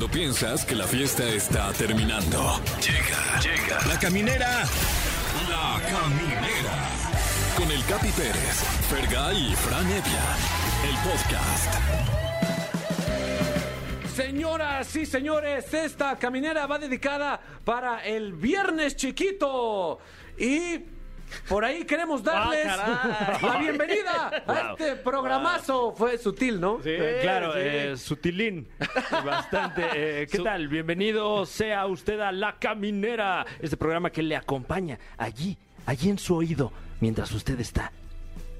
Cuando piensas que la fiesta está terminando. Llega, llega. La caminera. La caminera. Con el Capi Pérez, Fergay y Fran Evia. El podcast. Señoras y señores, esta caminera va dedicada para el Viernes Chiquito. Y por ahí queremos darles Ah, la bienvenida a Wow. este programazo. Fue sutil, ¿no? Eh, claro, sí. eh, sutilín. Bastante. Eh, ¿Qué Su- tal? Bienvenido sea usted a La Caminera, este programa que le acompaña allí, allí en su oído, mientras usted está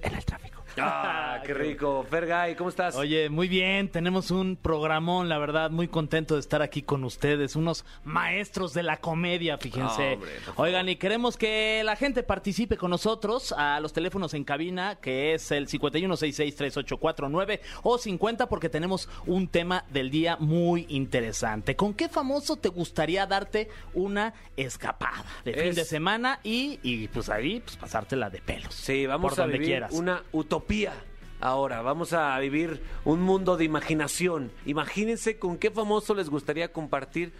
en el tráfico. Ah, qué rico. Fergay, ¿cómo estás? Oye, muy bien, tenemos un programón, la verdad, muy contento de estar aquí con ustedes, unos maestros de la comedia, fíjense. Hombre. Oigan, y queremos que la gente participe con nosotros a los teléfonos en cabina, que es el 51663849 o 50, porque tenemos un tema del día muy interesante. ¿Con qué famoso te gustaría darte una escapada de fin Es- de semana y, y pues ahí pues pasártela de pelos? Sí, vamos por a donde vivir quieras. una utopía. Ahora, vamos a vivir un mundo de imaginación. Imagínense con qué famoso les gustaría compartir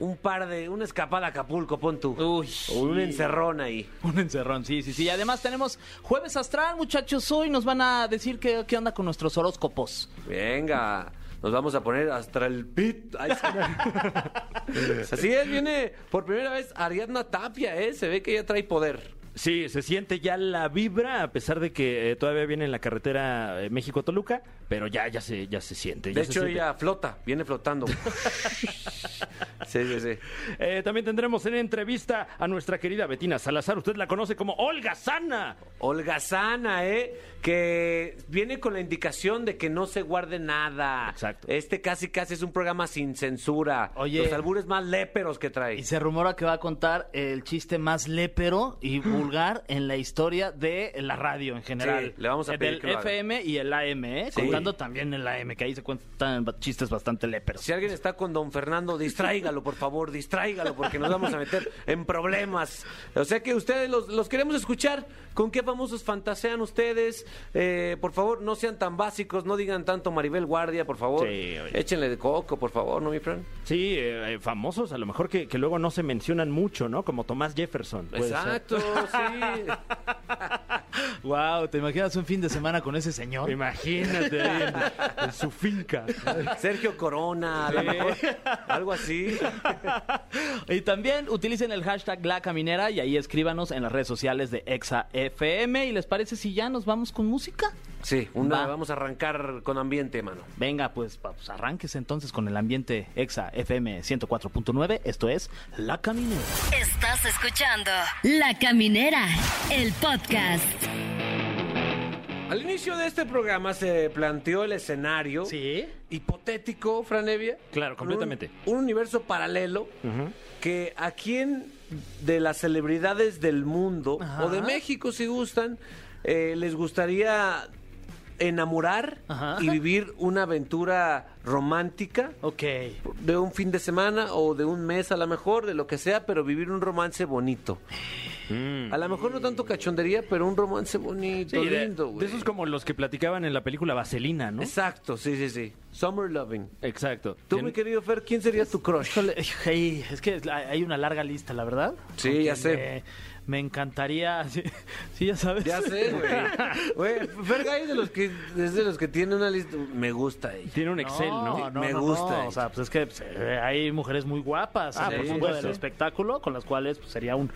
un par de, una escapada a Acapulco, pon tú. Uy. O un encerrón ahí. Un encerrón, sí, sí, sí. Y además tenemos jueves astral, muchachos. Hoy nos van a decir qué, qué onda con nuestros horóscopos. Venga, nos vamos a poner hasta el pit. Ay. Así es, viene por primera vez Ariadna Tapia, ¿eh? Se ve que ella trae poder. Sí, se siente ya la vibra, a pesar de que eh, todavía viene en la carretera eh, México-Toluca, pero ya, ya, se, ya se siente. De ya se hecho, siente. ella flota, viene flotando. sí, sí, sí. Eh, también tendremos en entrevista a nuestra querida Betina Salazar. Usted la conoce como Olga Sana. Olga Sana, ¿eh? Que viene con la indicación de que no se guarde nada. Exacto. Este casi casi es un programa sin censura. Oye. Los albures más léperos que trae. Y se rumora que va a contar el chiste más lépero y vulgar en la historia de la radio en general. Sí, le vamos a Eh, pedir Del que lo haga. FM y el AM, ¿eh? Sí. También el AM, que ahí se cuentan chistes bastante léperos. Si alguien está con don Fernando, distráigalo, por favor, distráigalo, porque nos vamos a meter en problemas. O sea que ustedes los, los queremos escuchar. ¿Con qué famosos fantasean ustedes? Eh, por favor, no sean tan básicos, no digan tanto Maribel Guardia, por favor. Sí, oye. Échenle de coco, por favor, ¿no, mi friend? Sí, eh, eh, famosos, a lo mejor que, que luego no se mencionan mucho, ¿no? Como Tomás Jefferson. Exacto, sí. Wow, ¿te imaginas un fin de semana con ese señor? Imagínate ahí en, en su finca. Sergio Corona, a lo mejor, algo así. Y también utilicen el hashtag La Caminera y ahí escríbanos en las redes sociales de Exa FM. ¿Y les parece si ya nos vamos con música? Sí, una, Va. vamos a arrancar con ambiente, mano. Venga, pues, pues arránquese entonces con el ambiente Exa FM 104.9. Esto es La Caminera. Estás escuchando La Caminera, el podcast. Al inicio de este programa se planteó el escenario Sí. hipotético, Franevia. Claro, completamente. Un, un universo paralelo que a quién de las celebridades del mundo Ajá. o de México, si gustan, eh, les gustaría enamorar Ajá. y vivir una aventura romántica Ok. de un fin de semana o de un mes a lo mejor, de lo que sea, pero vivir un romance bonito. Mm. A lo mejor no tanto cachondería, pero un romance bonito, Sí, de, lindo, de güey. esos como los que platicaban en la película Vaselina, ¿no? Exacto, sí, sí, sí. Summer Loving. Exacto. Tú, Tien- mi querido Fer, ¿quién sería tu crush? Híjole, hey, es que hay una larga lista, la verdad. Sí, ya sé. Me, me encantaría. Sí, sí, ya sabes. Ya sé, güey. Fergay es de los que es de los que tiene una lista. Me gusta ella. Tiene un Excel, ¿no? Me gusta. O sea, pues es que pues, eh, hay mujeres muy guapas Ah, en el por mundo supuesto. del espectáculo con las cuales pues, sería un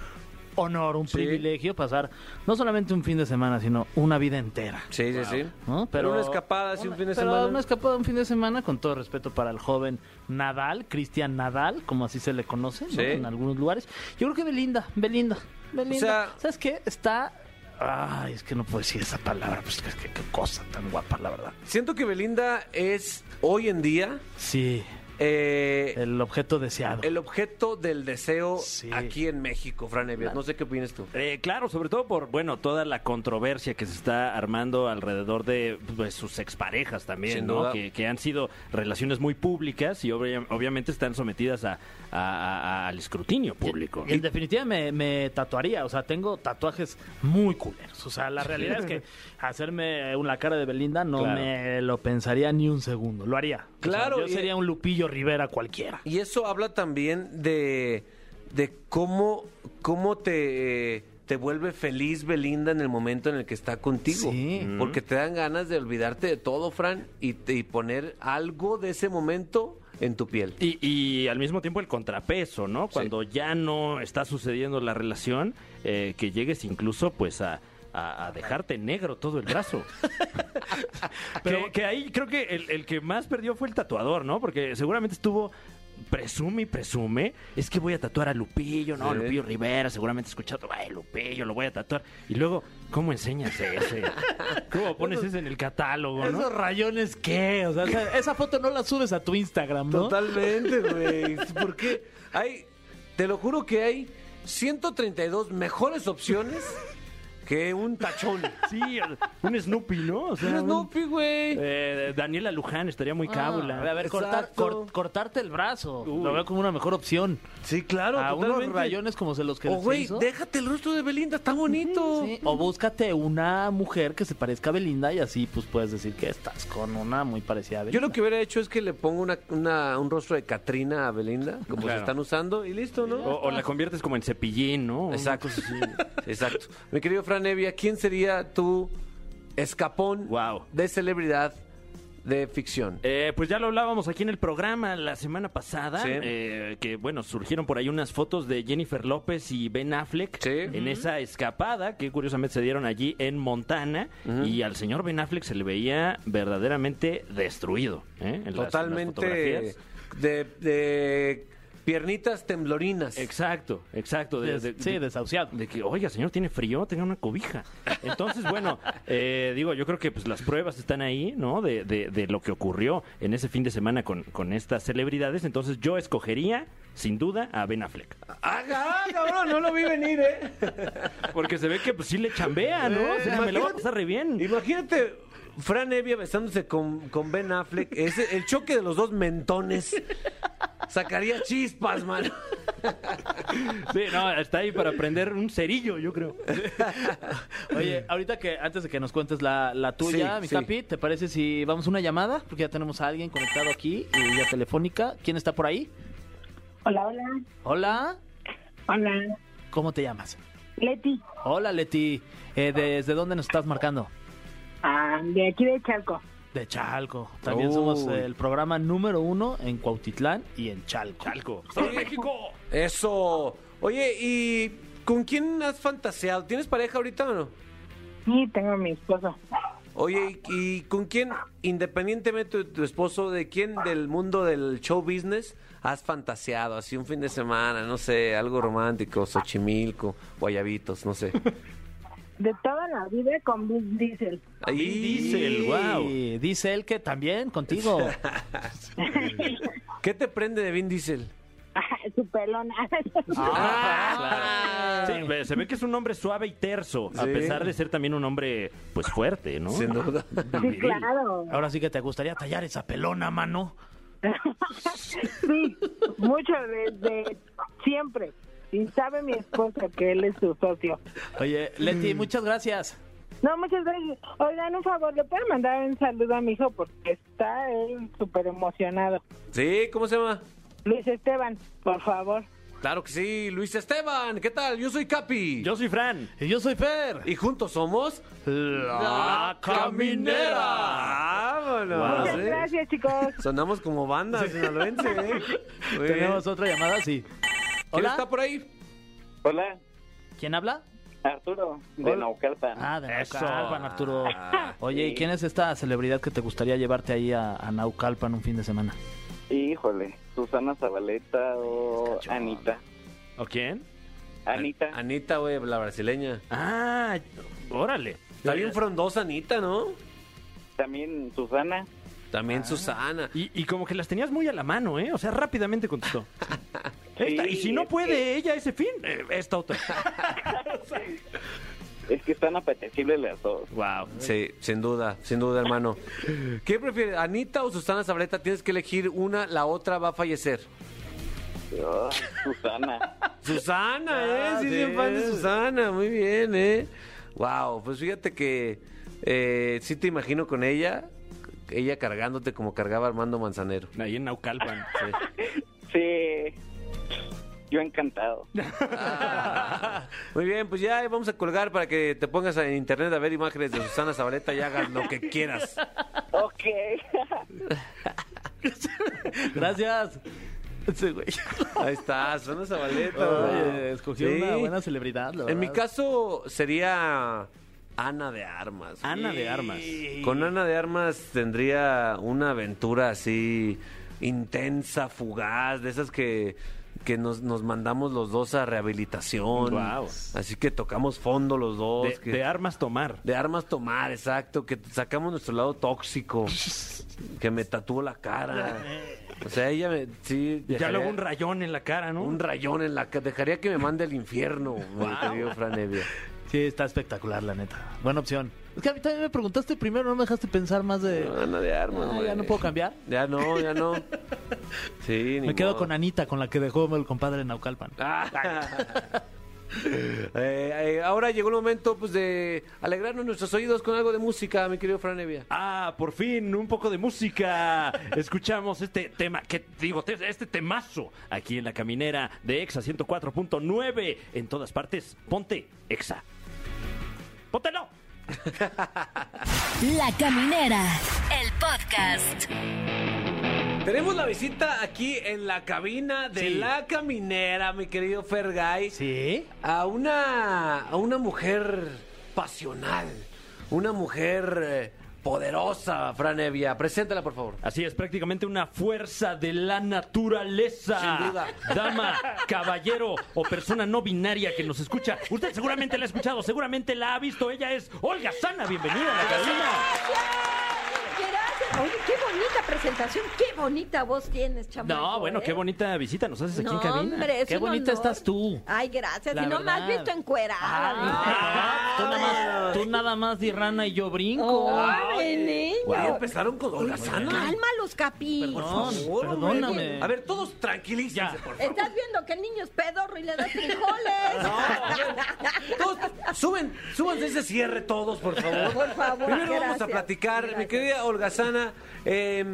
honor, un Sí. privilegio pasar no solamente un fin de semana, sino una vida entera. Sí, sí, sí. ¿no? Pero una escapada así un fin de pero semana. una escapada un fin de semana, con todo respeto para el joven Nadal, Cristian Nadal, como así se le conoce ¿no? Sí. en algunos lugares. Yo creo que Belinda, Belinda, Belinda. O sea- ¿Sabes qué? Está... Ay, es que no puedo decir esa palabra, pues que, que- qué cosa tan guapa, la verdad. Siento que Belinda es hoy en día Sí, eh, el objeto deseado. el objeto del deseo Sí. aquí en México, Fran Evia. No sé qué opinas tú. Eh, claro, sobre todo por, bueno, toda la controversia que se está armando alrededor de pues, sus exparejas también, Sin ¿no? duda. Que, que han sido relaciones muy públicas y obvia- obviamente están sometidas a, a- a- al escrutinio público. En definitiva me, me tatuaría, o sea, tengo tatuajes muy culeros. O sea, la realidad es que hacerme una cara de Belinda no Claro. me lo pensaría ni un segundo. Lo haría. O sea, Claro, yo sería un Lupillo Rivera cualquiera. Y eso habla también de, de cómo, cómo te, te vuelve feliz Belinda en el momento en el que está contigo. Sí. Porque te dan ganas de olvidarte de todo, Fran, y, te- y poner algo de ese momento en tu piel. Y, y al mismo tiempo el contrapeso, ¿no? Cuando ya no está sucediendo la relación, eh, que llegues incluso pues a, a- a dejarte negro todo el brazo. que, que ahí creo que el, el que más perdió fue el tatuador, ¿no? Porque seguramente estuvo presume y presume, es que voy a tatuar a Lupillo, ¿no? Sí. Lupillo Rivera, seguramente escuchado, ay, Lupillo, lo voy a tatuar. Y luego, ¿cómo enseñas ese? ¿Cómo pones ese en el catálogo, no? ¿Esos rayones qué? O sea, esa, esa foto no la subes a tu Instagram, ¿no? Totalmente, güey. ¿Por qué? Hay, te lo juro que hay 132 mejores opciones que un tachón. Sí, un Snoopy, ¿no? O sea, Un Snoopy, güey. Eh, Daniela Luján estaría muy cábula. Ah, a ver, cortar, cor- cortarte el brazo. Uy. Lo veo como una mejor opción. Sí, claro, a unos totalmente. rayones como se los que O, güey, hizo. déjate el rostro de Belinda, está bonito. Sí, O búscate una mujer que se parezca a Belinda y así pues puedes decir que estás con una muy parecida a Yo Belinda. lo que hubiera hecho es que le pongo una, una- un rostro de Catrina a Belinda, como Claro. se están usando, y listo, ¿no? O, o la conviertes como en cepillín, ¿no? Exacto. así. Exacto. Mi querido Fran Evia, ¿quién sería tu escapón Wow. de celebridad de ficción? Eh, pues ya lo hablábamos aquí en el programa la semana pasada, Sí. eh, que bueno, surgieron por ahí unas fotos de Jennifer López y Ben Affleck Sí. en esa escapada que curiosamente se dieron allí en Montana y al señor Ben Affleck se le veía verdaderamente destruido. ¿eh? En las- en las Totalmente fotografías. de, de piernitas temblorinas. Exacto, exacto. de- Des- de- sí, de- desahuciado. De que, oiga, señor, tiene frío, tenga una cobija. Entonces, bueno, eh, digo, yo creo que pues las pruebas están ahí, ¿no? De, de- de lo que ocurrió en ese fin de semana con, con estas celebridades. Entonces, yo escogería, sin duda, a Ben Affleck. ¡Ah, ah, cabrón! No lo vi venir, ¿eh? Porque se ve que pues sí le chambea, ¿no? O sea, me lo va a pasar re bien. Imagínate Fran Evia besándose con, con Ben Affleck. Ese, el choque de los dos mentones sacaría chispas, man. Sí, no, está ahí para prender un cerillo, yo creo. Oye, ahorita que antes de que nos cuentes la, la tuya, Sí, mi sí. capi, ¿te parece si vamos a una llamada? Porque ya tenemos a alguien conectado aquí, y vía telefónica. ¿Quién está por ahí? Hola, hola. Hola, Hola. ¿cómo te llamas? Leti, Hola, Leti. Eh, ¿Desde dónde nos estás marcando? Ah, de aquí de Chalco. De Chalco. También Uy. somos el programa número uno en Cuautitlán y en Chalco. Chalco. ¡Estamos en México! Eso. Oye, ¿y con quién has fantaseado? ¿Tienes pareja ahorita o no? Sí, tengo a mi esposo. Oye, ¿y y con quién, independientemente de tu esposo, de quién del mundo del show business has fantaseado? Así un fin de semana, no sé, algo romántico, Xochimilco, Guayabitos, no sé. De toda la vida con Vin Diesel. Ahí Diesel, dice él que también contigo. ¿Qué te prende de Vin Diesel? Su pelona. Ah, claro. Sí, ve- se ve que es un hombre suave y terso, a Sí. pesar de ser también un hombre, pues, fuerte, ¿no? Sin duda. sí, claro. Ahora sí que te gustaría tallar esa pelona, mano. Sí, mucho desde siempre. Y sabe mi esposo que él es su socio. Oye, Leti, muchas gracias. No, muchas gracias. Oigan, un favor, ¿le pueden mandar un saludo a mi hijo? Porque está él súper emocionado. Sí, ¿cómo se llama? Luis Esteban, por favor. Claro que sí, Luis Esteban, ¿qué tal? Yo soy Capi. Yo soy Fran. Y yo soy Fer. Y juntos somos... La Caminera. ¡Vámonos! Muchas ¿eh? gracias, chicos. Sonamos como banda sinaloense, ¿eh? Tenemos otra llamada, sí. ¿Quién Hola. está por ahí? Hola, ¿Quién habla? Arturo, de Naucalpan. Ah, de. Naucalpan, Arturo. Oye, ¿y quién es esta celebridad que te gustaría llevarte ahí a, a Naucalpan un fin de semana? Híjole, Susana Zabaleta o Anita. ¿O quién? Anita, Anita, güey, la brasileña. Ah, órale. Está bien frondosa Anita, ¿no? también Susana. También Susana. Y, y como que las tenías muy a la mano, ¿eh? O sea, rápidamente contestó. Esta, y Sí, si no puede que- ella ese fin, eh, esta otra. Es que están apetecibles las dos. wow. Sí, sin duda, sin duda, hermano. ¿Qué prefieres, Anita o Susana Zabaleta? Tienes que elegir una, la otra va a fallecer. Ah, Susana. Susana, ¿eh? Ah, Sí, sí. bien fan de Susana, muy bien, ¿eh? Wow, pues fíjate que eh, sí te imagino con ella. ella cargándote como cargaba Armando Manzanero. Ahí en Naucalpan. Sí. Yo encantado. Muy bien, pues ya vamos a colgar para que te pongas en internet a ver imágenes de Susana Zabaleta y hagas lo que quieras. Ok. Gracias. Güey. Ahí está, Susana Zabaleta. Oye, escogió Sí. una buena celebridad, la En mi caso sería Ana de Armas. Ana de Armas. Con Ana de Armas tendría una aventura así intensa, fugaz, de esas que, que nos, nos mandamos los dos a rehabilitación. Guau. Así que tocamos fondo los dos. De, que- de armas tomar. de armas tomar, exacto, que sacamos nuestro lado tóxico, que me tatuó la cara. O sea, ella me, sí, Ya dejaría luego un rayón en la cara, ¿no? un rayón en la cara, dejaría que me mande al infierno, mi querido Fran Evia. Sí, está espectacular, la neta. Buena opción. Es que a mí también me preguntaste primero, no me dejaste pensar más de... Ana de armas, Ah, ya no puedo cambiar. Ya no, ya no. Sí, ni Me quedo modo. con Anita, con la que dejó el compadre Naucalpan. Ah. Eh, eh, ahora llegó el momento pues de alegrarnos nuestros oídos con algo de música, mi querido Fran Evia. Ah, por fin, un poco de música. Escuchamos este tema, que digo, te- este temazo aquí en la caminera de Exa 104.9. En todas partes, ponte Exa. ¡Póntelo! La Caminera, el podcast. Tenemos la visita aquí en la cabina de Sí. la caminera, mi querido Fergay. ¿Sí? a una a una mujer pasional, una mujer eh, poderosa, Fran Evia. Preséntala, por favor. Así es, prácticamente una fuerza de la naturaleza. Sin duda. Dama, caballero o persona no binaria que nos escucha. Usted seguramente la ha escuchado, seguramente la ha visto. Ella es Olga Sana. Bienvenida a la cabina. Gracias. Oye, qué bonita presentación, qué bonita voz tienes, chamaco. No, bueno, ¿eh? qué bonita visita nos haces aquí No, en cabina. hombre, es Qué un bonita honor. estás tú. Ay, gracias. La y no me has visto encuerada. Ah, tú, nada más, tú nada más di rana y yo brinco. Ay, niño. Ya empezaron con Olga Sana. Calma los capi. Por Perdón, favor, perdóname. hombre. A ver, todos tranquilícense, por favor. Estás viendo que el niño es pedorro y le das frijoles. Todos, suben, súbanse ese cierre todos, por favor. Por favor, Primero vamos a gracias. platicar, mi Gracias. querida Holgazana. Eh,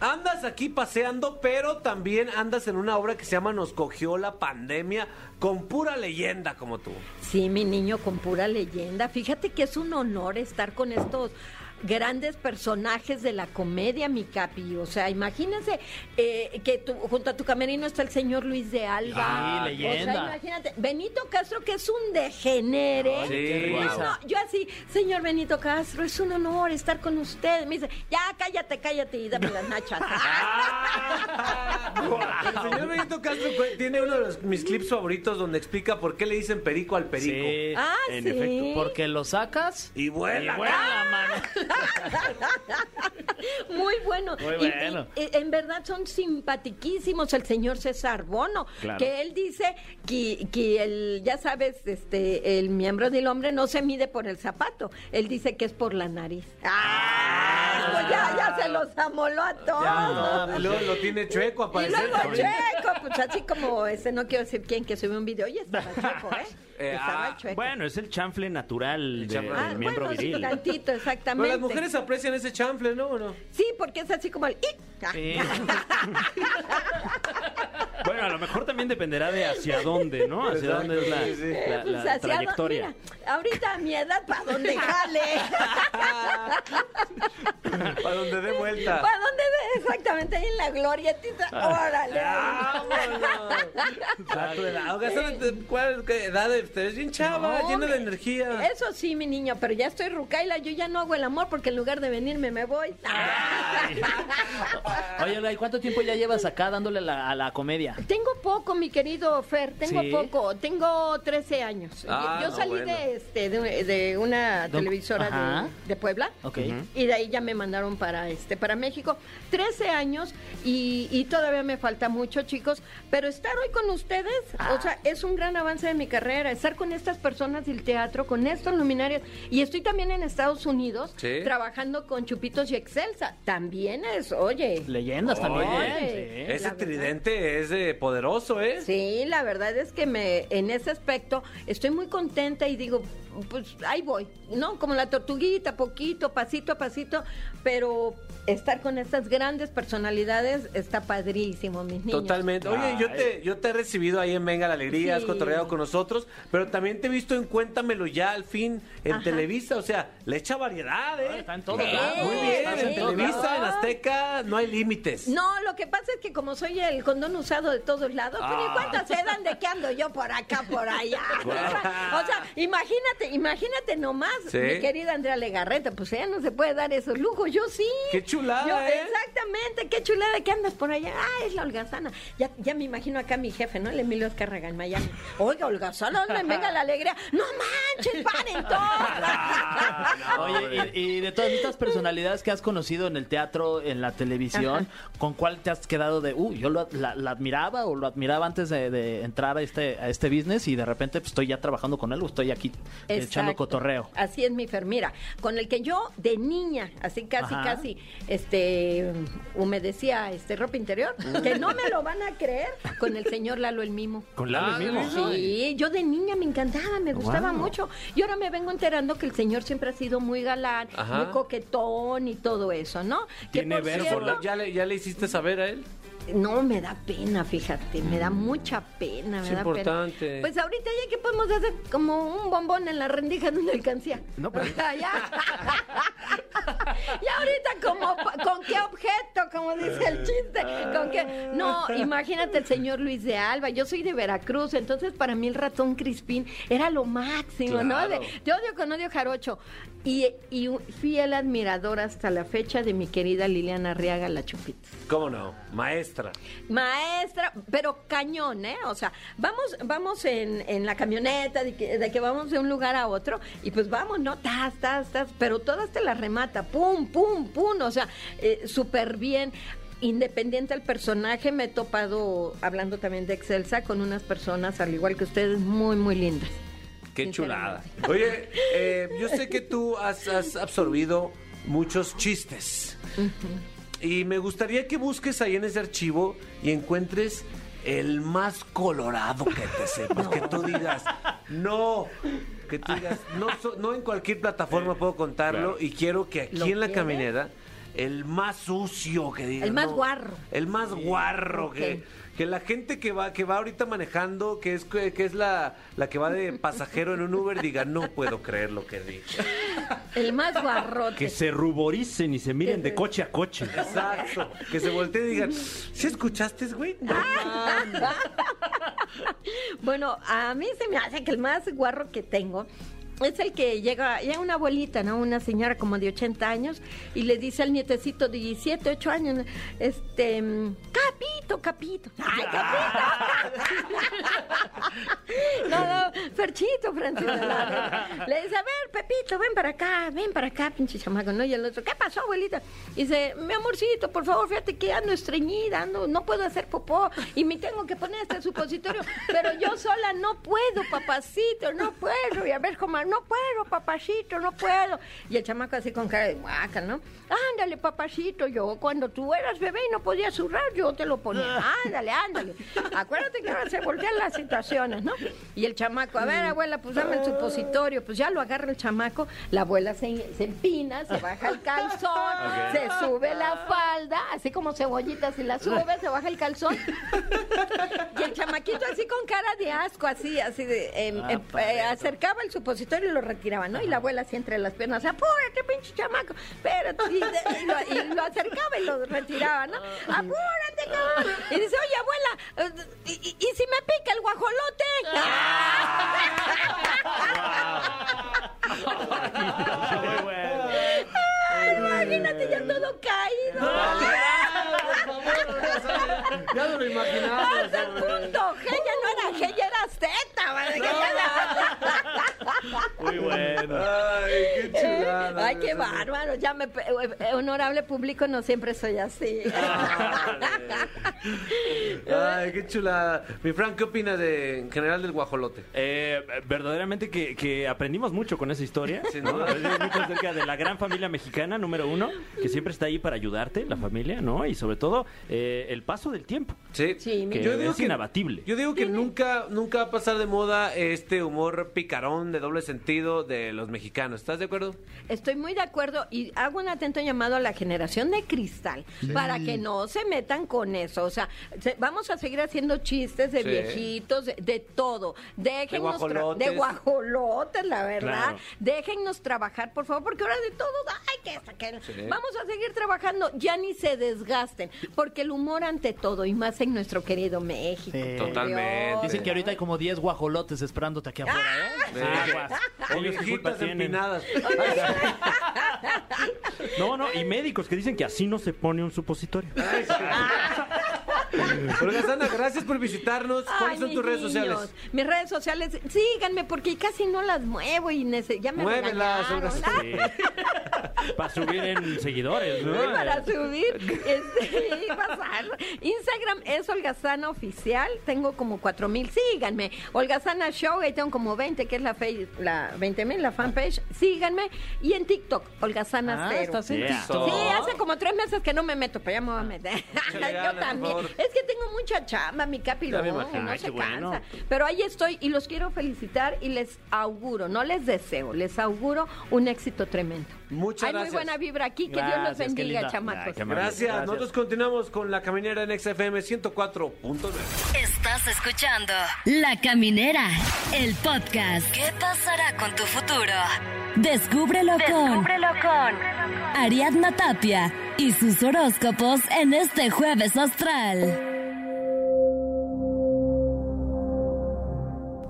andas aquí paseando, pero también andas en una obra que se llama Nos cogió la pandemia, con pura leyenda como tú. Sí, mi niño con pura leyenda. Fíjate que es un honor estar con estos grandes personajes de la comedia, mi capi. O sea, imagínense eh, que tu- junto a tu camerino está el señor Luis de Alba. Ah, leyenda. O sea, imagínate, Benito Castro, que es un degenere. Ay, qué No, risa. no, yo así, señor Benito Castro, es un honor estar con usted. Me dice, ya cállate, cállate y dame las nachas. El señor Benito Castro tiene uno de los- mis clips favoritos donde explica por qué le dicen perico al perico. Sí. ah, en sí. efecto, Porque lo sacas Y vuela. y vuela, mano. Muy bueno. Muy Y- bueno. y- y en verdad son simpatiquísimos el señor César Bono, Claro. que él dice que, que el, ya sabes, este, el miembro del hombre no se mide por el zapato, él dice que es por la nariz. ¡Ah! Pues ya, ya se los amoló a todos. Luego lo tiene chueco a Y luego Checo, pues así como ese, no quiero decir quién, que sube un video y estaba Checo, ¿eh? Eh, estaba ah. Bueno, es el chanfle natural de- chanfle. del Ah, miembro bueno, sí, viril. tantito, Pero exactamente. las mujeres aprecian ese chanfle, ¿no? ¿O no? Sí, porque es así como el... ¡ih! Sí. Bueno, a lo mejor también dependerá de hacia dónde, ¿no? Hacia Exacto, dónde es la, sí, sí. la- Pues la dónde- trayectoria. mira, ahorita a mi edad, ¿para dónde jale? Para donde dé vuelta. ¿Para dónde ve? Exactamente, ahí en la glorietita. Órale. ¡Vámonos! A tu edad. De- ¿Cuál edad? Te ves bien chava, No, llena de energía. Eso sí, mi niño, pero ya estoy rucaila, yo ya no hago el amor porque en lugar de venirme me voy. Oye, ¿y cuánto tiempo ya llevas acá dándole la- a la comedia? Tengo poco, mi querido Fer, tengo ¿Sí? poco, tengo 13 años. Ah, yo no, salí bueno. de, este, de, de una Don- televisora de, de Puebla Ok. y de ahí ya me mandaron para, este, para México. 13 13 años y, y todavía me falta mucho, chicos, pero estar hoy con ustedes, o sea, es un gran avance de mi carrera, estar con estas personas del teatro, con estos luminarios, y estoy también en Estados Unidos Sí. trabajando con Chupitos y Excelsa, también es, oye. Leyendas también. Oye. sí. Ese la verdad. tridente es eh, poderoso, ¿eh? Sí, la verdad es que me en ese aspecto estoy muy contenta y digo, pues ahí voy, ¿no? Como la tortuguita, poquito, pasito a pasito, pero estar con estas grandes personalidades está padrísimo, mis niños. Totalmente. Oye, yo te, yo te he recibido ahí en Venga la Alegría, has cotorreado con nosotros, pero también te he visto en Cuéntamelo ya al fin en Ajá. Televisa, o sea, le echa variedad, ¿eh? Está en Sí. lados. Muy bien, Estás en todos Televisa, en Azteca, no hay límites. No, lo que pasa es que como soy el condón usado de todos lados, ni Ah. cuenta se dan de que ando yo por acá, por allá. o sea, imagínate, imagínate nomás, Sí. mi querida Andrea Legarreta, pues ella no se puede dar esos lujos, yo sí. Qué chulada, Yo- ¿eh? Exactamente, qué chulada que andas por allá. Ah, es la holgazana. Ya, ya me imagino acá a mi jefe, ¿no? El Emilio Escárraga en Miami. Oiga, holgazana, ¿dónde venga la alegría? No manches, paren todos. Oye, y, y de todas estas personalidades que has conocido en el teatro, en la televisión, ¿con cuál te has quedado de, uh, yo lo- la, la admiraba o lo admiraba antes de, de entrar a este, a este business y de repente pues, estoy ya trabajando con él o estoy aquí echando Exacto. cotorreo? Así es mi Fer. Mira, con el que yo de niña, así casi, Ajá. casi, este, humedecía este ropa interior, que no me lo van a creer, con el señor Lalo el Mimo. Con Lalo el mismo. Sí, yo de niña me encantaba, me gustaba Wow. mucho. Y ahora me vengo enterando que el señor siempre ha sido muy galán, Ajá. muy coquetón y todo eso, ¿no? Que Tiene por verbo, cierto, ¿Ya le, ¿Ya le hiciste saber a él? No, me da pena, fíjate, me da mucha pena, me Es da importante. pena. Pues ahorita ya que podemos hacer como un bombón en la rendija de una alcancía. No, pero- ya. y ahorita como con qué objeto, como dice el chiste, con qué No, imagínate el señor Luis de Alba, yo soy de Veracruz, entonces para mí el ratón Crispín era lo máximo, ¿no? De, de odio con odio jarocho. Y, y fiel admiradora hasta la fecha de mi querida Liliana Arriaga La Chupita. ¿Cómo no? Maestra. Maestra, pero cañón, ¿eh? O sea, vamos, vamos en, en la camioneta de que, de que vamos de un lugar a otro y pues vamos, ¿no? Tas, tas, tas, pero todas te las remata, pum, pum, pum, o sea, eh, súper bien. Independiente al personaje, me he topado, hablando también de Excelsa, con unas personas, al igual que ustedes, muy, muy lindas. Qué chulada. Oye, eh, yo sé que tú has, has absorbido muchos chistes. Y me gustaría que busques ahí en ese archivo y encuentres el más colorado que te sepas. Que tú digas, no. Que tú digas, no, so- no en cualquier plataforma puedo contarlo. Y quiero que aquí ¿Lo en la caminera, el más sucio que digas. El más no, guarro. El más guarro. Que, que la gente que va, que va ahorita manejando, que es, que es la, la que va de pasajero en un Uber, diga, no puedo creer lo que digo. El más guarrote. Que se ruboricen y se miren de coche a coche. Exacto. Que se volteen y digan, ¿sí escuchaste, güey? No mames. Bueno, a mí se me hace que el más guarro que tengo es el que llega, llega una abuelita, ¿no? Una señora como de 80 años y le dice al nietecito de 17, 8 años, este, capito, capito. ¡Ay, capito! no, no, Ferchito, Francisco. Le dice, a ver, Pepito, ven para acá, ven para acá, pinche chamaco, ¿no? Y el otro, ¿qué pasó, abuelita? Dice, mi amorcito, por favor, fíjate que ando estreñida, ando, no puedo hacer popó y me tengo que poner este supositorio, pero yo sola no puedo, papacito, no puedo. Y a ver, cómo, no puedo, papacito, no puedo. Y el chamaco así con cara de guaca, ¿no? Ándale, papacito, yo cuando tú eras bebé y no podías zurrar, yo te lo ponía. Ándale, ándale. Acuérdate que ahora se voltean las situaciones, ¿no? Y el chamaco, a ver, abuela, pues dame el supositorio. Pues ya lo agarra el chamaco, la abuela se, se empina, se baja el calzón, se sube la falda, así como cebollita, si la sube, se baja el calzón. Y el chamaquito así con cara de asco, así, así de, em, em, eh, acercaba el supositorio y lo retiraba, ¿no? Y la abuela así entre las piernas, apúrate, pinche chamaco, espérate, y, de- y lo, y lo acercaba y lo retiraba, ¿no? Apúrate, cabrón. Y dice, oye, abuela, eh, ¿y, y- y si me pica el guajolote? Ay, imagínate ya todo caído. Ya no lo imaginaba. Hasta el punto G ya no era G, ya era Z. ¿vale? Muy bueno. Ay, qué chulada. Ay, qué bárbaro. Ya me, eh, honorable público, no siempre soy así. Ay, qué chula. Mi Frank, ¿qué opina de en general del guajolote? Eh, verdaderamente que, que aprendimos mucho con esa historia. Sin ¿no? mucho acerca de la gran familia mexicana, número uno, que siempre está ahí para ayudarte, la familia, ¿no? Y sobre todo, eh, el paso del tiempo. Sí, Sí, Que Yo digo es que- inabatible. Yo digo que nunca, nunca va a pasar de moda este humor picarón de doble sentido de los mexicanos. ¿Estás de acuerdo? Estoy muy de acuerdo y hago un atento llamado a la generación de cristal para que no se metan con eso. O sea, se- vamos a seguir haciendo chistes de Sí. viejitos, de, de todo. Déjennos tra- guajolotes. de guajolotes, la verdad. Claro. Déjennos trabajar, por favor, porque ahora de todo, ay, que esto, que- Sí. Vamos a seguir trabajando, ya ni se desgasten, porque el humor ante todo y más en nuestro querido México. Sí. Totalmente. Dios. Dicen que ahorita hay como 10 guajolotes esperándote aquí afuera, ¿eh? Aguas. O Ellos culpa tienen. No, no, y médicos que dicen que así no se pone un supositorio. Olga Sana, gracias por visitarnos. ¿Cuáles son tus redes sociales? Mis redes sociales, síganme porque casi no las muevo y ya me Muévelas. Olga. Para subir en seguidores, ¿no? Sí, para subir, este, y pasar. Instagram es Holgazana Oficial, tengo como cuatro mil, síganme. Holgazana Show, ahí tengo como 20, que es la, fe- la 20 mil, la fanpage, síganme. Y en TikTok, Holgazana Ah, Cero. estás en Yeah. TikTok. Sí, hace como tres meses que no me meto, pero ya me voy a meter. Échale Yo también. Es que tengo mucha chamba, mi capi, no, imagino. no Ay, se bueno. cansa. Pero ahí estoy y los quiero felicitar y les auguro, no les deseo, les auguro un éxito tremendo. Muchas gracias. Buena vibra aquí, que Dios los Gracias, qué bendiga, linda. chamacos. Ay, qué amable. Gracias. Gracias. Nosotros continuamos con la caminera en XFM 104.9. Estás escuchando La Caminera, el podcast. ¿Qué pasará con tu futuro? Descúbrelo, con, con Ariadna Tapia y sus horóscopos en este jueves astral.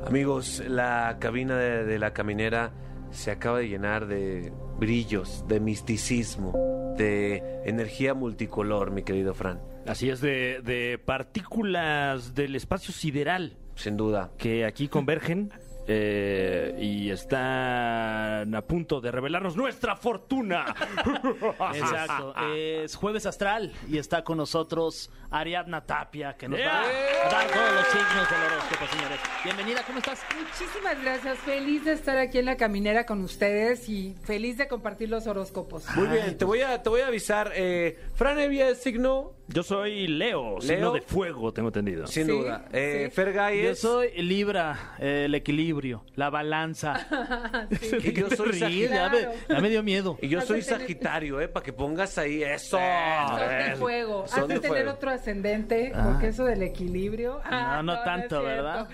Amigos, la cabina de, de la caminera se acaba de llenar de brillos, de misticismo, de energía multicolor, mi querido Fran. Así es, de, de partículas del espacio sideral Sin duda. que aquí convergen eh, y están a punto de revelarnos nuestra fortuna. Exacto. Es jueves astral y está con nosotros Ariadna Tapia, que nos va a dar todos los signos del horóscopo, señores. Bienvenida, ¿cómo estás? Muchísimas gracias, feliz de estar aquí en la caminera con ustedes y feliz de compartir los horóscopos. Muy bien, te voy a, te voy a avisar. Eh, Fran Evia es signo, Yo soy Leo, signo de fuego, tengo entendido. sin Sí, duda. Eh, sí. Fergay Yo soy Libra, eh, el equilibrio, la balanza. Y yo soy ya, me, ya me dio miedo. Y yo Has soy Sagitario, ¿eh? Para que pongas ahí eso. Son de fuego. Son Has de de tener fuego. otro ascendente, porque eso del equilibrio. Ah, no tanto. ¿verdad?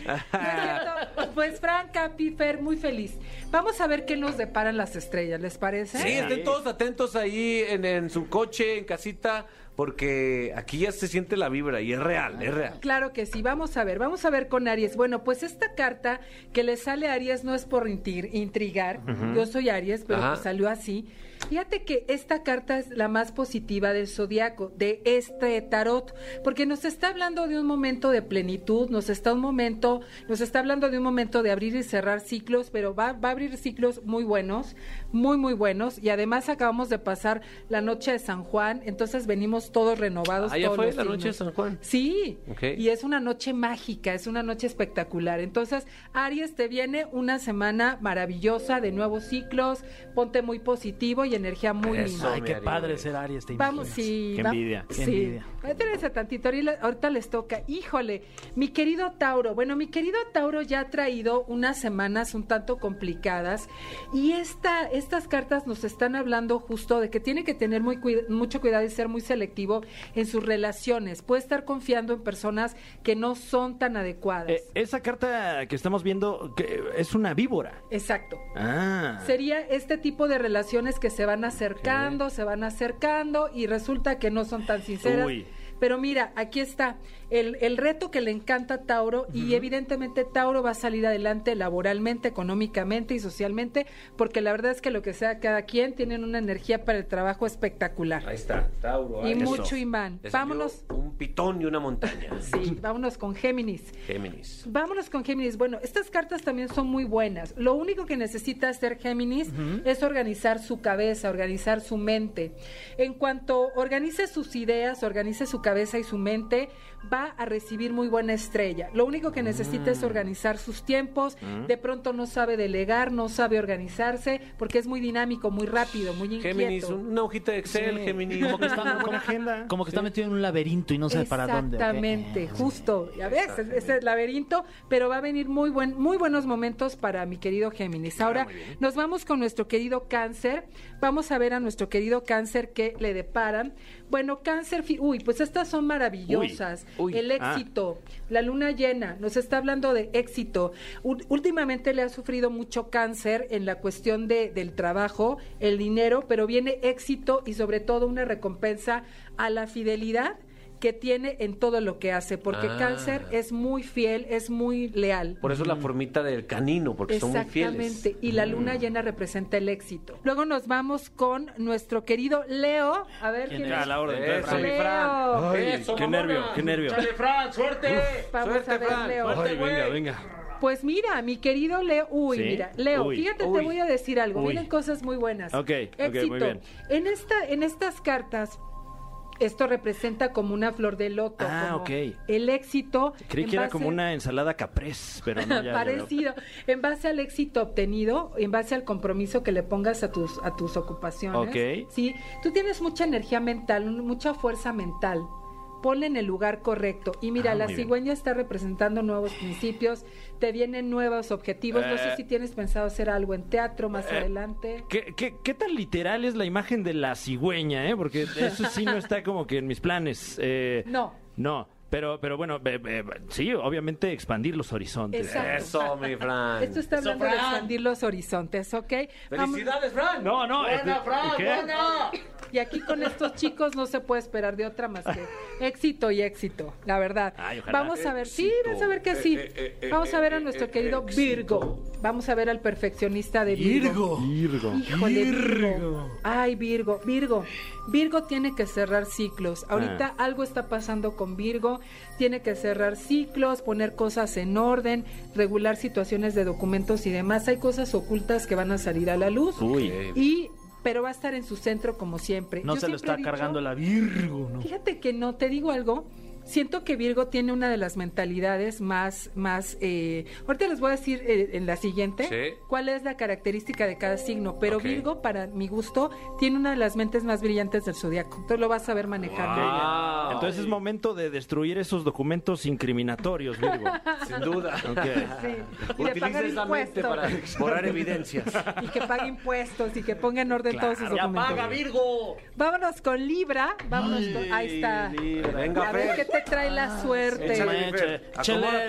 No. Pues Fran, Capi, Fer, muy feliz. Vamos a ver qué nos deparan las estrellas, ¿les parece? Sí, estén todos atentos ahí en, en su coche, en casita, porque aquí ya se siente la vibra y es real, es real. Claro que sí, vamos a ver, vamos a ver con Aries. Bueno, pues esta carta que le sale a Aries no es por intrigar, yo soy Aries, pero pues salió así. Fíjate que esta carta es la más positiva del zodiaco, de este tarot, porque nos está hablando de un momento de plenitud, nos está un momento, nos está hablando de un momento de abrir y cerrar ciclos, pero va, va a abrir ciclos muy buenos, muy muy buenos, y además acabamos de pasar la noche de San Juan, entonces venimos todos renovados. Ah, ya todos fue los la noche de. San Juan. Sí, y es una noche mágica, es una noche espectacular. Entonces, Aries, te viene una semana maravillosa de nuevos ciclos, ponte muy positivo y energía muy Eso. linda. Ay, qué Aries. padre ser Aries, te Vamos, imaginas. sí. Qué va- envidia, qué sí. envidia. Espérense tantito, ahorita les toca. Híjole, mi querido Tauro. Bueno, mi querido Tauro ya ha traído unas semanas un tanto complicadas y esta, estas cartas nos están hablando justo de que tiene que tener muy cuida- mucho cuidado y ser muy selectivo en sus relaciones. Puede estar confiando en personas que no son tan adecuadas. Eh, esa carta que estamos viendo que es una víbora. Exacto. Ah. Sería este tipo de relaciones que se van acercando, se van acercando y resulta que no son tan sinceras. Uy. Pero mira, aquí está el, el reto que le encanta a Tauro y evidentemente Tauro va a salir adelante laboralmente, económicamente y socialmente, porque la verdad es que lo que sea cada quien tienen una energía para el trabajo espectacular. Ahí está, Tauro. Y ahí. mucho imán. Vámonos. Un pitón y una montaña. Sí, vámonos con Géminis. Géminis. Vámonos con Géminis. Bueno, estas cartas también son muy buenas. Lo único que necesita hacer Géminis es organizar su cabeza, organizar su mente. En cuanto organice sus ideas, organice su cabeza y su mente, va a recibir muy buena estrella. Lo único que necesita es organizar sus tiempos. De pronto no sabe delegar, no sabe organizarse, porque es muy dinámico, muy rápido, muy inquieto. Géminis, una hojita de Excel, Sí. Géminis. Como que está, como, como que está metido en un laberinto y no sabe para dónde. Exactamente, justo. Ya ves, es, es el laberinto, pero va a venir muy buen, muy buenos momentos para mi querido Géminis. Ahora nos vamos con nuestro querido Cáncer. Vamos a ver a nuestro querido Cáncer qué le deparan. Bueno, Cáncer, uy, pues estas son maravillosas. Uy, uy. El éxito, la luna llena, nos está hablando de éxito. U- últimamente le ha sufrido mucho cáncer en la cuestión de, del trabajo, el dinero, pero viene éxito y sobre todo una recompensa a la fidelidad que tiene en todo lo que hace, porque Ah. cáncer es muy fiel, es muy leal. Por eso la formita del canino, porque son muy fieles. Mm. Exactamente, y la luna llena representa el éxito. Luego nos vamos con nuestro querido Leo. A ver quién A es? la orden. Eso, Leo. Fran. Ay, Eso, qué mamona. nervio, qué nervio. Chale, Fran, suerte. Vamos suerte, a ver, Fran. Leo. Suerte, Ay, venga, venga. Pues mira, mi querido Leo, uy, ¿Sí? mira, Leo, Uy. fíjate, Uy. te voy a decir algo, Uy. vienen cosas muy buenas. Ok, ok, Éxito. muy bien. En esta, en estas cartas, esto representa como una flor de loto. Ah, como ok. El éxito. Creí que era como una ensalada caprés, pero no, ya- ya veo. Parecido, en base al éxito obtenido, en base al compromiso que le pongas a tus a tus ocupaciones. Ok. Sí, tú tienes mucha energía mental, mucha fuerza mental. Ponle en el lugar correcto. Y mira, Ah, la bien. cigüeña está representando nuevos principios, te vienen nuevos objetivos. no sé Eh. si tienes pensado hacer algo en teatro más Eh. adelante. ¿Qué, qué, qué tan literal es la imagen de la cigüeña, eh? Porque eso sí no está como que en mis planes. Eh, No. No, pero, pero bueno, be- be- sí, obviamente expandir los horizontes. Exacto. Eso, mi Fran. Esto está hablando de expandir los horizontes, ¿ok? ¡Felicidades, Fran! No, no, ¡Buena, este- Fran! ¿qué? ¡Buena! Y aquí con estos chicos no se puede esperar de otra más que éxito y éxito, la verdad. Ay, ojalá. Vamos a ver, sí, Éxito. vamos a ver que sí. Eh, eh, eh, Vamos a ver a eh, nuestro eh, querido éxito. Virgo. Vamos a ver al perfeccionista de Virgo. Virgo. Híjole, Virgo. Ay, Virgo, Virgo. Virgo tiene que cerrar ciclos. Ahorita Ah. algo está pasando con Virgo. Tiene que cerrar ciclos, poner cosas en orden, regular situaciones de documentos y demás. Hay cosas ocultas que van a salir a la luz. Uy. Y pero va a estar en su centro como siempre. No Yo se lo está dicho- cargando la Virgo, ¿no? Fíjate que no, te digo algo. Siento que Virgo tiene una de las mentalidades más, más. Eh, ahorita les voy a decir eh, en la siguiente Sí. cuál es la característica de cada signo. Pero. Virgo, para mi gusto, tiene una de las mentes más brillantes del zodiaco. Entonces lo vas a ver manejando. Wow. Entonces es momento de destruir esos documentos incriminatorios, Virgo. Sin duda. Ok. Sí. Y Utiliza esa mente impuestos. para borrar evidencias. Y que pague impuestos y que ponga en orden todos sus Claro. documentos. Virgo! Vámonos con Libra. Vámonos con. Ahí está. Venga, A ver Fer. Te trae la suerte. Échale,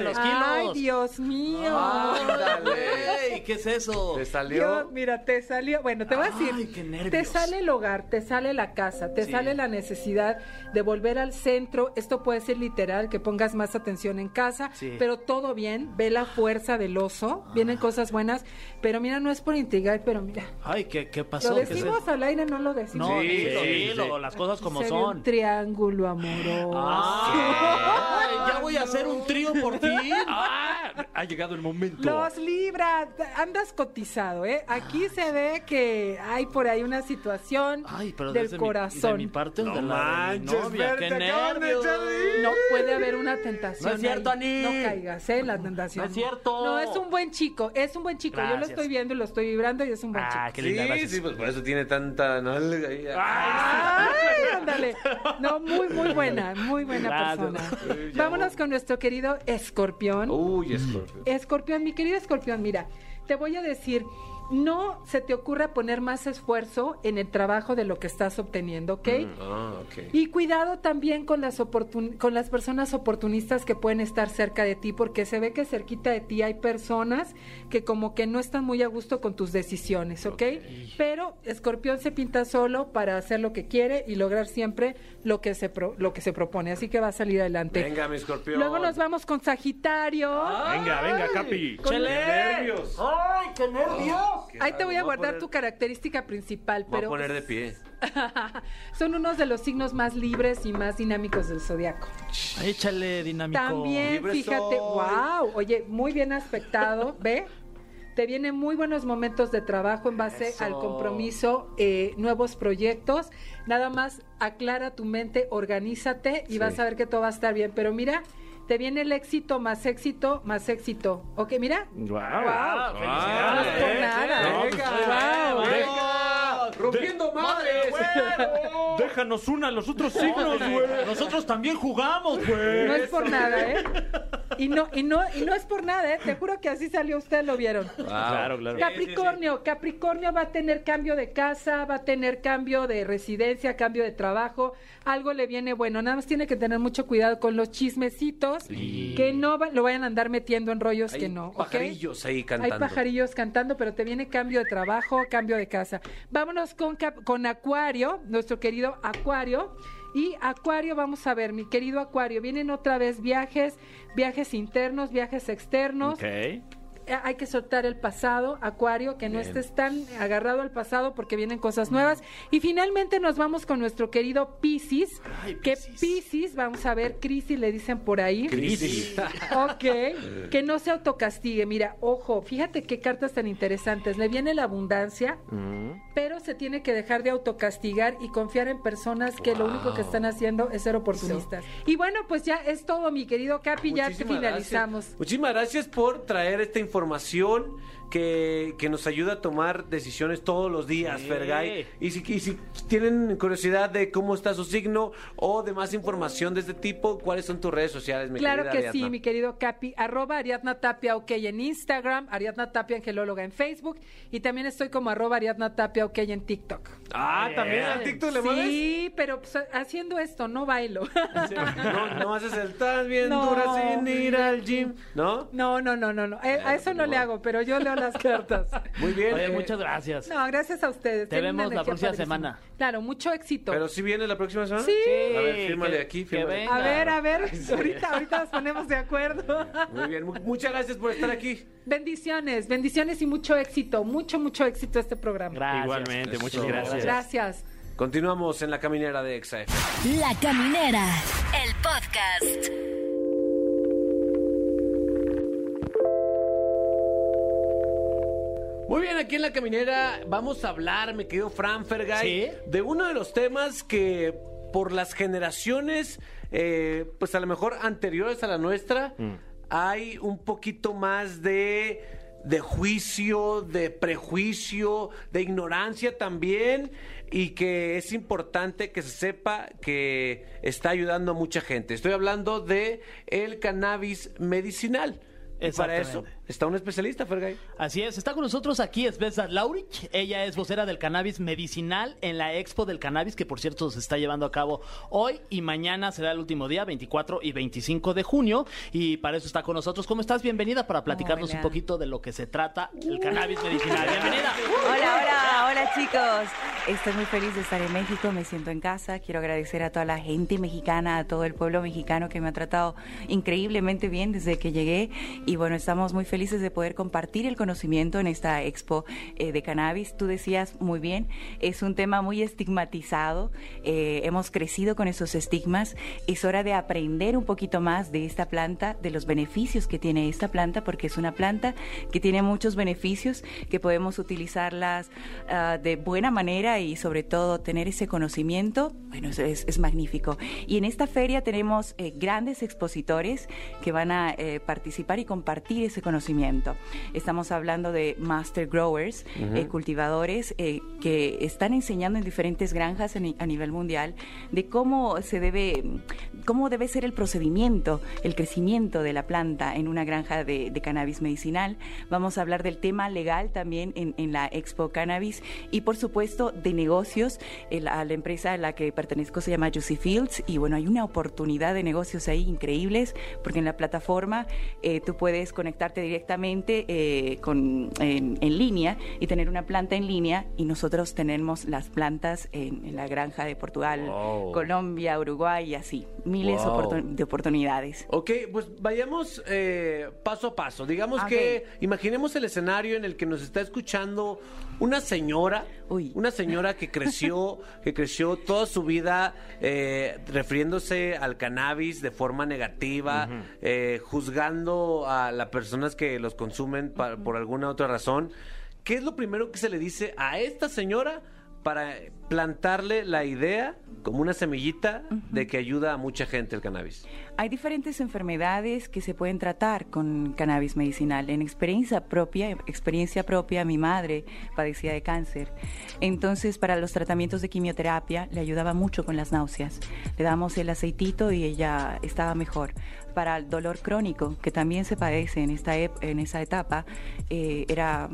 los kilos. Ay, Dios mío. Ándale. ¿Qué es eso? ¿Te Dios, salió? mira, te salió, bueno, te voy a Ay, decir, qué nervios. te sale el hogar, te sale la casa, te sale la necesidad de volver al centro. Esto puede ser literal, que pongas más atención en casa, Sí. pero todo bien. Ve la fuerza del oso, vienen cosas bueas, pero mira, no es por intrigar, pero mira, Ay, ¿qué, qué pasó? lo ¿Qué se- decimos al aire, no lo decimos. No, Sí, dilo, sí, dilo, sí. las cosas como Se ve un son. triángulo amoroso. Ay, ya voy a hacer un trío por ti. ¡Ah! Ha llegado el momento. Los Libra, andas cotizado, ¿eh? Aquí se ve que hay por ahí una situación Ay, pero del desde mi- corazón. de mi parte o No de la de mi novia, qué nervios. No puede haber una tentación. No es cierto. Ani. No caigas, ¿eh? La tentación. No es cierto. No, es un buen chico, es un buen chico. Yo lo estoy viendo y lo estoy vibrando y es un buen Ah, chico. qué linda, Sí, gracias. sí, pues por eso tiene tanta. Ay, ándale. No, muy, muy buena, muy buena Gracias. Persona. Vámonos con nuestro querido escorpión. Uy, Scorpio. Escorpión, mi querido escorpión, mira, te voy a decir, no se te ocurra poner más esfuerzo en el trabajo de lo que estás obteniendo, ¿ok? Ah, ok. Y cuidado también con las, oportun- con las personas oportunistas que pueden estar cerca de ti, porque se ve que cerquita de ti hay personas que como que no están muy a gusto con tus decisiones, ¿ok? Pero Escorpión se pinta solo para hacer lo que quiere y lograr siempre lo que se, pro- lo que se propone, así que va a salir adelante. Venga, mi escorpión. Luego nos vamos con Sagitario. Venga, venga, Capi. Con- ¡Qué nervios! ¡Ay, qué nervios! Ahí te voy a raro, voy a guardar poner- tu característica principal, Voy a pero poner de pie. son unos de los signos más libres y más dinámicos del zodiaco. Échale dinámico. También, Libre fíjate, soy. wow, oye, muy bien aspectado, ¿ve? Te vienen muy buenos momentos de trabajo en base Eso. al compromiso, eh, nuevos proyectos. Nada más aclara tu mente, organízate y Sí. vas a ver que todo va a estar bien. Pero mira, te viene el éxito, más éxito, más éxito. Ok, mira. Guau. Wow, felicidades. no es por nada. No, pues, Wow, venga, venga. ¡Rompiendo madres! Déjanos una a los otros signos, güey. Nosotros también jugamos, güey. No es por nada, ¿eh? Y no, y no, y no es por nada, ¿eh? Te juro que así salió, ustedes lo vieron. Claro, claro. Capricornio, Capricornio va a tener cambio de casa, va a tener cambio de residencia, cambio de trabajo, algo le viene bueno, nada más tiene que tener mucho cuidado con los chismecitos, que no va- lo vayan a andar metiendo en rollos Hay que no, pajarillos ahí cantando. Hay pajarillos cantando, pero te viene cambio de trabajo, cambio de casa. Vámonos con, con Acuario, nuestro querido Acuario. Y Acuario, vamos a ver, mi querido Acuario, vienen otra vez viajes, viajes internos, viajes externos. Eh, hay que soltar el pasado, Acuario, que no estés tan agarrado al pasado porque vienen cosas nuevas. Y finalmente nos vamos con nuestro querido Piscis, que Piscis, vamos a ver, crisis le dicen por ahí. Crisis. Ok, que no se autocastigue. Mira, ojo, fíjate qué cartas tan interesantes. Le viene la abundancia, pero se tiene que dejar de autocastigar y confiar en personas que lo único que están haciendo es ser oportunistas. Y bueno, pues ya es todo, mi querido Capi, ya te Muchísimas finalizamos. gracias. Muchísimas gracias por traer esta información información que, que nos ayuda a tomar decisiones todos los días, Sí. Fergay. Y si, y si tienen curiosidad de cómo está su signo o de más información de este tipo, ¿cuáles son tus redes sociales, mi Claro querida que Ariadna? sí, mi querido Capi. Arroba Ariadna Tapia OK en Instagram, Ariadna Tapia Angelóloga en Facebook y también estoy como arroba Ariadna Tapia OK en TikTok. Ah, también al TikTok le mueves. Sí, pero pues, haciendo esto no bailo. No, no haces el tan bien No. dura sin ir al gym, ¿no? No, no, no, no, no. Eh, a eso no le hago, pero yo leo las cartas. Muy bien. Oye, eh, muchas gracias. No, gracias a ustedes. Te Tienen vemos la próxima padrísima. semana. Claro, mucho éxito. ¿Pero si viene la próxima semana? Sí. A ver, fírmale que- aquí, fírmale. A ver, a ver, ahorita, ahorita nos ponemos de acuerdo. Muy bien, mu- muchas gracias por estar aquí. Bendiciones, bendiciones y mucho éxito, mucho, mucho éxito este programa. Gracias. Igualmente, muchas gracias. Gracias. Continuamos en la caminera de XF. La Caminera, el podcast. Muy bien, aquí en la caminera vamos a hablar, me querido Fran Fergay, ¿Sí? de uno de los temas que por las generaciones, eh, pues a lo mejor anteriores a la nuestra, hay un poquito más de, de juicio, de prejuicio, de ignorancia también, y que es importante que se sepa que está ayudando a mucha gente. Estoy hablando de el cannabis medicinal. Y para eso está un especialista, Fergay. Así es, está con nosotros aquí Svesa Laurich. Ella es vocera del cannabis medicinal en la Expo del Cannabis, que por cierto se está llevando a cabo hoy y mañana será el último día, 24 y 25 de junio. Y para eso está con nosotros. ¿Cómo estás? Bienvenida para platicarnos Hola. un poquito de lo que se trata el cannabis medicinal. Bienvenida. Hola, hola chicos. Estoy muy feliz de estar en México, me siento en casa. Quiero agradecer a toda la gente mexicana, a todo el pueblo mexicano que me ha tratado increíblemente bien desde que llegué. Y bueno, estamos muy felices de poder compartir el conocimiento en esta expo eh, de cannabis. Tú decías muy bien, es un tema muy estigmatizado. Eh, hemos crecido con esos estigmas. Es hora de aprender un poquito más de esta planta, de los beneficios que tiene esta planta, porque es una planta que tiene muchos beneficios, que podemos utilizarlas ah, de buena manera y sobre todo tener ese conocimiento, bueno, es, es magnífico. Y en esta feria tenemos eh, grandes expositores que van a eh, participar y compartir ese conocimiento. Estamos hablando de master growers, eh, cultivadores que están enseñando en diferentes granjas a nivel mundial de cómo se debe, cómo debe ser el procedimiento, el crecimiento de la planta en una granja de, de cannabis medicinal. Vamos a hablar del tema legal también en, en la Expo Cannabis y por supuesto de negocios. El- a la empresa a la que pertenezco se llama Juicy Fields y bueno, hay una oportunidad de negocios ahí increíbles porque en la plataforma eh, tú puedes conectarte directamente eh, con, en, en línea y tener una planta en línea y nosotros tenemos las plantas en, en la granja de Portugal, Wow. Colombia, Uruguay y así, miles Wow. oportun- de oportunidades. Ok, pues vayamos eh, paso a paso. Digamos que imaginemos el escenario en el que nos está escuchando una señora, Uy. una señora que creció, que creció toda su vida eh, refiriéndose al cannabis de forma negativa, eh, juzgando a las personas que los consumen pa- por alguna otra razón. ¿Qué es lo primero que se le dice a esta señora para plantarle la idea como una semillita de que ayuda a mucha gente el cannabis? Hay diferentes enfermedades que se pueden tratar con cannabis medicinal. En experiencia propia, experiencia propia, mi madre padecía de cáncer. Entonces, para los tratamientos de quimioterapia le ayudaba mucho con las náuseas. Le damos el aceitito y ella estaba mejor. Para el dolor crónico, que también se padece en esta en esa etapa, eh, era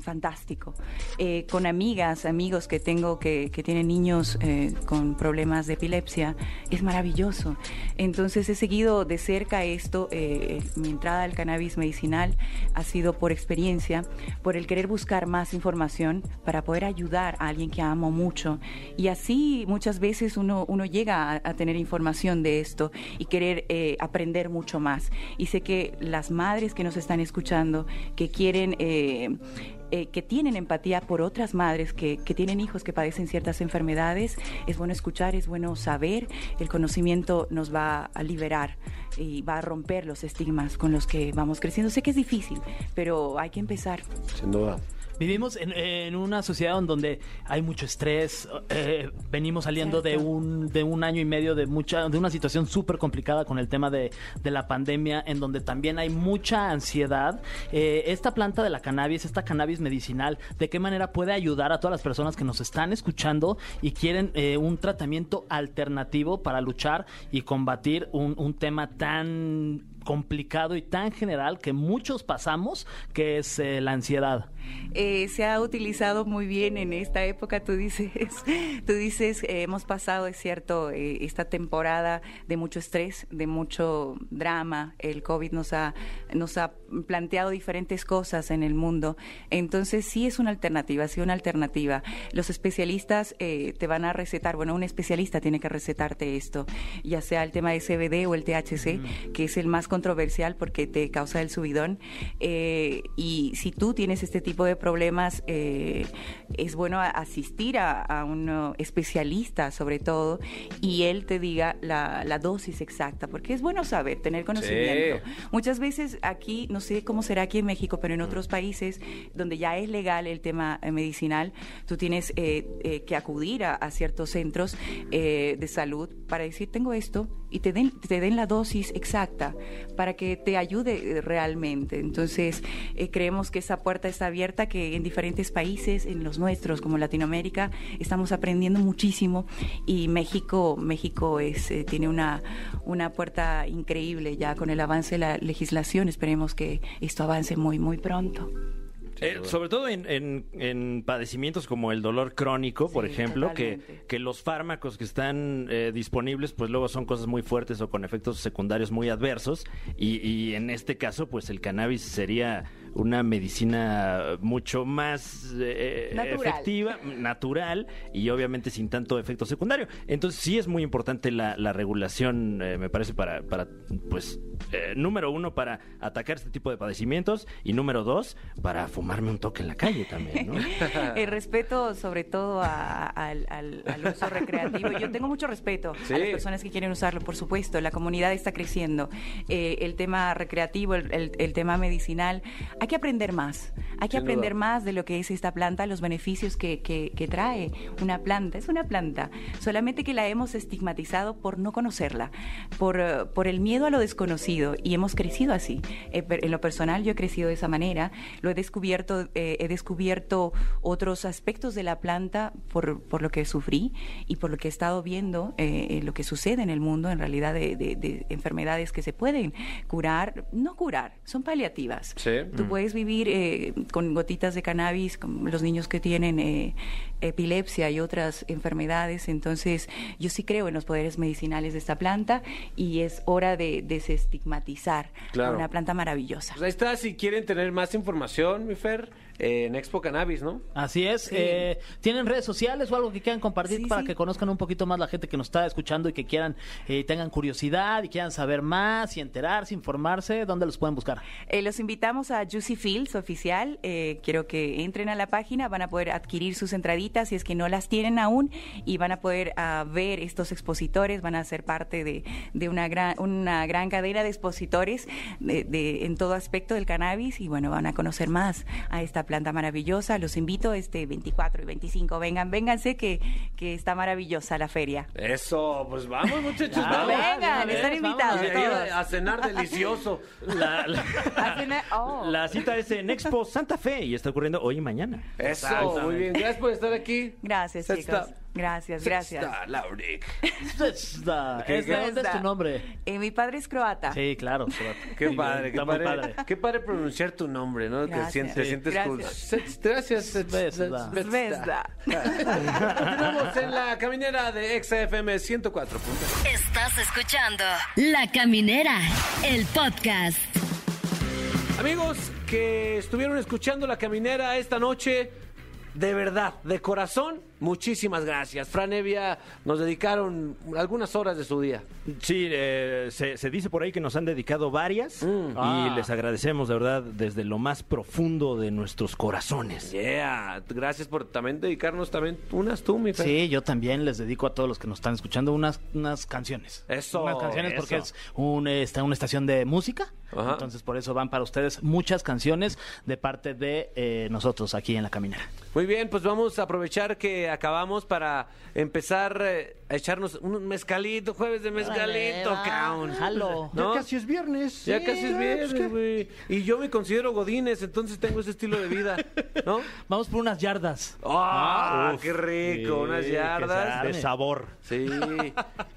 fantástico. Eh, con amigas, amigos que tengo que, que tienen niños eh, con problemas de epilepsia, es maravilloso. Entonces he seguido de cerca esto, eh, mi entrada al cannabis medicinal ha sido por experiencia, por el querer buscar más información para poder ayudar a alguien que amo mucho. Y así muchas veces uno, uno llega a, a tener información de esto y querer eh, mucho más. Y sé que las madres que nos están escuchando, que quieren... eh, eh, que tienen empatía por otras madres que, que tienen hijos que padecen ciertas enfermedades, es bueno escuchar, es bueno saber, el conocimiento nos va a liberar y va a romper los estigmas con los que vamos creciendo. Sé que es difícil, pero hay que empezar. Sin duda. Vivimos en, en una sociedad en donde hay mucho estrés, eh, venimos saliendo de un, de un año y medio de mucha de una situación súper complicada con el tema de, de la pandemia, en donde también hay mucha ansiedad. Eh, esta planta de la cannabis, esta cannabis medicinal, ¿de qué manera puede ayudar a todas las personas que nos están escuchando y quieren eh, un tratamiento alternativo para luchar y combatir un, un tema tan complicado y tan general que muchos pasamos, que es eh, la ansiedad? Eh, se ha utilizado muy bien en esta época, tú dices, tú dices, eh, hemos pasado, es cierto, eh, esta temporada de mucho estrés, de mucho drama, el COVID nos ha, nos ha planteado diferentes cosas en el mundo, entonces sí es una alternativa, sí una alternativa. Los especialistas eh, te van a recetar, bueno, un especialista tiene que recetarte esto, ya sea el tema de CBD o el THC, que es el más controversial porque te causa el subidón, eh, y si tú tienes este tipo de problemas, eh, es bueno asistir a, a un especialista sobre todo y él te diga la, la dosis exacta, porque es bueno saber, tener conocimiento. Muchas veces aquí, no sé cómo será aquí en México, pero en otros países donde ya es legal el tema eh, medicinal, tú tienes eh, eh, que acudir a, a ciertos centros eh, de salud para decir, tengo esto, y te den, te den la dosis exacta para que te ayude eh, realmente. Entonces, eh, creemos que esa puerta está abierta, que en diferentes países, en los nuestros como Latinoamérica, estamos aprendiendo muchísimo y México, México es, eh, tiene una, una puerta increíble ya con el avance de la legislación. Esperemos que esto avance muy, muy pronto. Eh, sobre todo en, en- en padecimientos como el dolor crónico, por Sí, ejemplo, que, que los fármacos que están eh, disponibles, pues luego son cosas muy fuertes o con efectos secundarios muy adversos. Y, y en este caso, pues el cannabis sería una medicina mucho más eh, Natural. efectiva, natural y obviamente sin tanto efecto secundario. Entonces sí es muy importante la, la regulación, eh, me parece, para, para pues, eh, número uno, para atacar este tipo de padecimientos y número dos, para fumarme un toque en la calle también, ¿no? El respeto sobre todo a- al, al- al uso recreativo. Yo tengo mucho respeto Sí. a las personas que quieren usarlo, por supuesto. La comunidad está creciendo. Eh, el tema recreativo, el, el- el tema medicinal, hay hay que aprender más. Hay que Sin aprender duda. más de lo que es esta planta, los beneficios que, que- que trae una planta. Es una planta, solamente que la hemos estigmatizado por no conocerla, por, eh, por el miedo a lo desconocido y hemos crecido así. Eh, en lo personal yo he crecido de esa manera, lo he descubierto, eh, he descubierto otros aspectos de la planta por, por lo que sufrí y por lo que he estado viendo, eh, lo que sucede en el mundo en realidad de, de- de enfermedades que se pueden curar, no curar, son paliativas. Sí. Tú puedes vivir eh, con gotitas de cannabis, con los niños que tienen eh, epilepsia y otras enfermedades. Entonces, yo sí creo en los poderes medicinales de esta planta y es hora de desestigmatizar Claro. a una planta maravillosa. Pues ahí está, si quieren tener más información, mi Fer, eh, en Expo Cannabis, ¿no? Así es. Eh, ¿Tienen redes sociales o algo que quieran compartir Sí, para sí. que conozcan un poquito más la gente que nos está escuchando y que quieran, eh, tengan curiosidad y quieran saber más y enterarse, informarse? ¿Dónde los pueden buscar? Eh, los invitamos a Juicy Fields oficial. Eh, quiero que entren a la página, van a poder adquirir sus entraditas si es que no las tienen aún y van a poder ah, ver estos expositores, van a ser parte de, de una, gran, una gran cadena de expositores de, de- en todo aspecto del cannabis y bueno, van a conocer más a esta planta maravillosa. Los invito este 24 y 25, vengan, vénganse que, que está maravillosa la feria. Eso, pues vamos, muchachos, vamos. vengan, están invitados todos. a, a cenar delicioso. La, oh. la cita es en Expo Santa Fe y está ocurriendo hoy y mañana. Eso, muy bien. Gracias por estar aquí. Gracias, Sexta- chicos. Gracias, gracias. Sexta Lauric. Esta- ¿Qué- es- ¿De qué? dónde es tu nombre? Eh, mi padre es croata. Sí, claro. Qué padre, qué padre, padre. qué padre pronunciar tu nombre, ¿no? Que Gracias. sientes, te Sí. sientes cool. Gracias. Gracias. Zvezda. Zvezda. Continuamos en la caminera de XFM 104. Estás escuchando La Caminera, el podcast. Amigos que estuvieron escuchando la caminera esta noche, de verdad, de corazón, muchísimas gracias. Fran Evia nos dedicaron algunas horas de su día. Sí, eh, se, se dice por ahí que nos han dedicado varias y Ah. les agradecemos de verdad desde lo más profundo de nuestros corazones. Yeah, gracias por también dedicarnos también unas tú, mi Fer. Sí, yo también les dedico a todos los que nos están escuchando unas, unas canciones. Eso, Unas canciones porque es un, está una estación de música. Ajá. Entonces, por eso van para ustedes muchas canciones de parte de eh, nosotros aquí en La Caminera. Muy bien, pues vamos a aprovechar que acabamos para empezar eh, a echarnos un mezcalito, jueves de mezcalito, cabrón. jalo. ¿No? es viernes. Ya casi es viernes, güey. Y yo me considero godines, entonces tengo ese estilo de vida, ¿no? Vamos por unas yardas. ¡Ah, Uf, qué rico! sí, unas yardas. De sabor. Sí.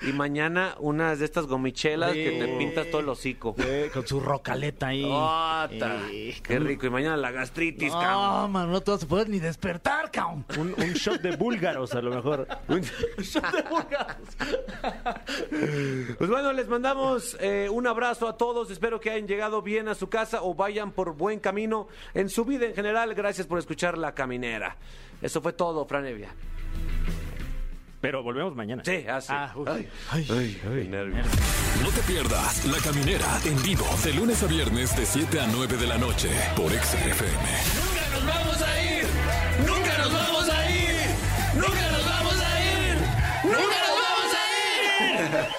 Y mañana unas de estas gomichelas que te pintas todo el hocico. Con su rocaleta ahí. ¡Ah, ta! Eh, ¡Qué rico! Y mañana la gastritis, No, cabrón. man, no te vas a poder ni despertar, cabrón. Un, un shot de búlgaros a lo mejor. pues bueno, les mandamos eh, un abrazo a todos. Espero que hayan llegado bien a su casa o vayan por buen camino en su vida en general. Gracias por escuchar La Caminera. Eso fue todo, Franevia. Pero volvemos mañana. Sí, ah, así. Ah, ay, ay, ay, ay. No te pierdas La Caminera en vivo de lunes a viernes de 7 a 9 de la noche por XFM. Nunca nos vamos a ir. Nunca nos vamos a ir. Nunca ¡Una nos vamos a ir!